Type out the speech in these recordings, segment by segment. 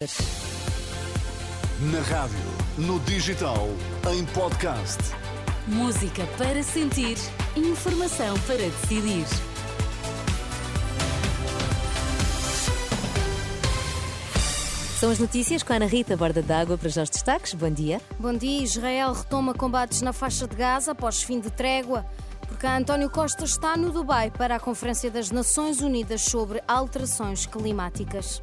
Na rádio, no digital, em podcast. Música para sentir, informação para decidir. São as notícias com a Ana Rita Borda d'Água para já os destaques. Bom dia. Bom dia. Israel retoma combates na faixa de Gaza após fim de trégua. Porque António Costa está no Dubai para a Conferência das Nações Unidas sobre alterações climáticas.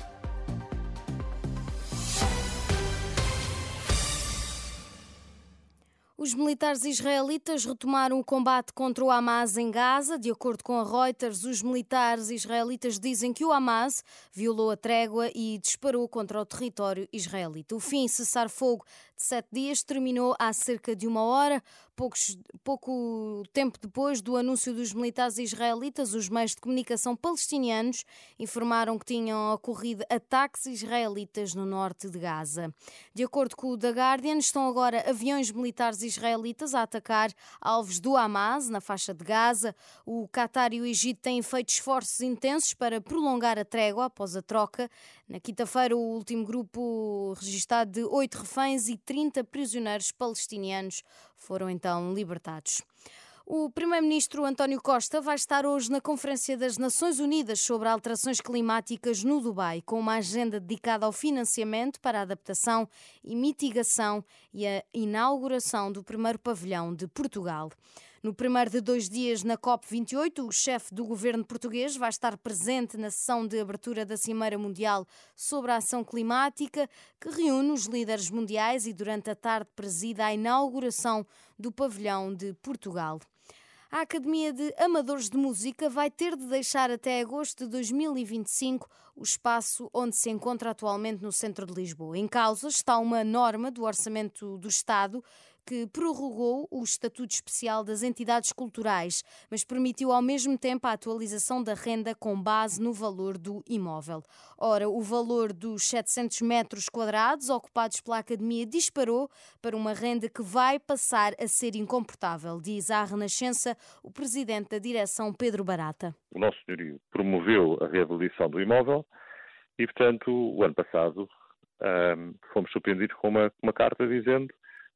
Os militares israelitas retomaram o combate contra o Hamas em Gaza. De acordo com a Reuters, os militares israelitas dizem que o Hamas violou a trégua e disparou contra o território israelita. O fim cessar-fogo de sete dias terminou há cerca de uma hora. Poucos, pouco tempo depois do anúncio dos militares israelitas, os meios de comunicação palestinianos informaram que tinham ocorrido ataques israelitas no norte de Gaza. De acordo com o The Guardian, estão agora aviões militares israelitas a atacar alvos do Hamas na faixa de Gaza. O Qatar e o Egito têm feito esforços intensos para prolongar a trégua após a troca. Na quinta-feira, o último grupo registado de oito reféns e 30 prisioneiros palestinianos foram então libertados. O primeiro-ministro António Costa vai estar hoje na Conferência das Nações Unidas sobre alterações climáticas no Dubai, com uma agenda dedicada ao financiamento para a adaptação e mitigação e a inauguração do primeiro pavilhão de Portugal. No primeiro de dois dias na COP28, o chefe do governo português vai estar presente na sessão de abertura da Cimeira Mundial sobre a Ação Climática, que reúne os líderes mundiais e durante a tarde presida a inauguração do pavilhão de Portugal. A Academia de Amadores de Música vai ter de deixar até agosto de 2025 o espaço onde se encontra atualmente no centro de Lisboa. Em causa está uma norma do Orçamento do Estado que prorrogou o Estatuto Especial das Entidades Culturais, mas permitiu ao mesmo tempo a atualização da renda com base no valor do imóvel. Ora, o valor dos 700 metros quadrados ocupados pela Academia disparou para uma renda que vai passar a ser incomportável, diz à Renascença o presidente da direção, Pedro Barata. O nosso senhorio promoveu a reabilitação do imóvel e, portanto, o ano passado um, fomos surpreendidos com uma, uma carta dizendo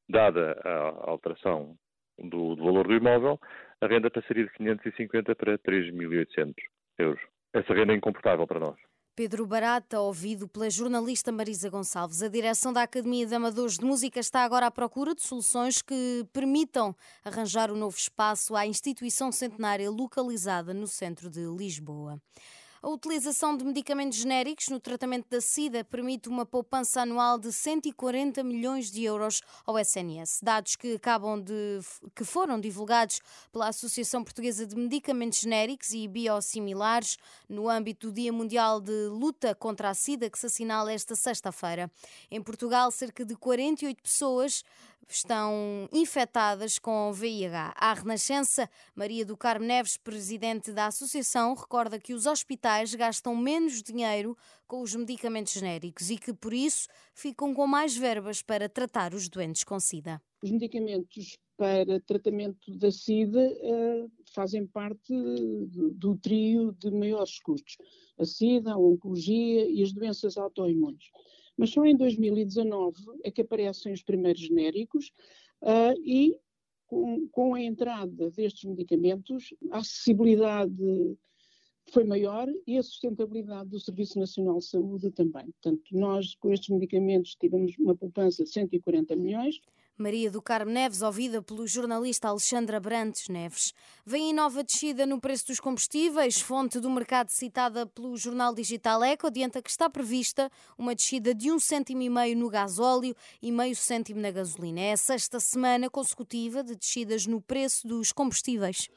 dada a alteração do, do, valor do imóvel, a renda passaria de 550 para 3.800 euros. Essa renda é incomportável para nós. Pedro Barata, ouvido pela jornalista Marisa Gonçalves. A direção da Academia de Amadores de Música está agora à procura de soluções que permitam arranjar um novo espaço à instituição centenária localizada no centro de Lisboa. A utilização de medicamentos genéricos no tratamento da SIDA permite uma poupança anual de 140 milhões de euros ao SNS. Dados que acabam de que foram divulgados pela Associação Portuguesa de Medicamentos Genéricos e Biosimilares no âmbito do Dia Mundial de Luta contra a SIDA que se assinala esta sexta-feira. Em Portugal, cerca de 48 pessoas estão infectadas com VIH. A Renascença, Maria do Carmo Neves, presidente da associação, recorda que os hospitais gastam menos dinheiro com os medicamentos genéricos e que, por isso, ficam com mais verbas para tratar os doentes com SIDA. Os medicamentos para tratamento da SIDA uh, fazem parte do, do, trio de maiores custos. A SIDA, a oncologia e as doenças autoimunes. Mas só em 2019 é que aparecem os primeiros genéricos uh, e com, com, a entrada destes medicamentos, a acessibilidade foi maior e a sustentabilidade do Serviço Nacional de Saúde também. Portanto, nós com estes medicamentos tivemos uma poupança de 140 milhões. Maria do Carmo Neves, ouvida pelo jornalista Alexandra Brantes Neves. Vem em nova descida no preço dos combustíveis, fonte do mercado citada pelo jornal digital Eco, adianta que está prevista uma descida de um cêntimo e meio no gasóleo e meio cêntimo na gasolina. É a sexta semana consecutiva de descidas no preço dos combustíveis.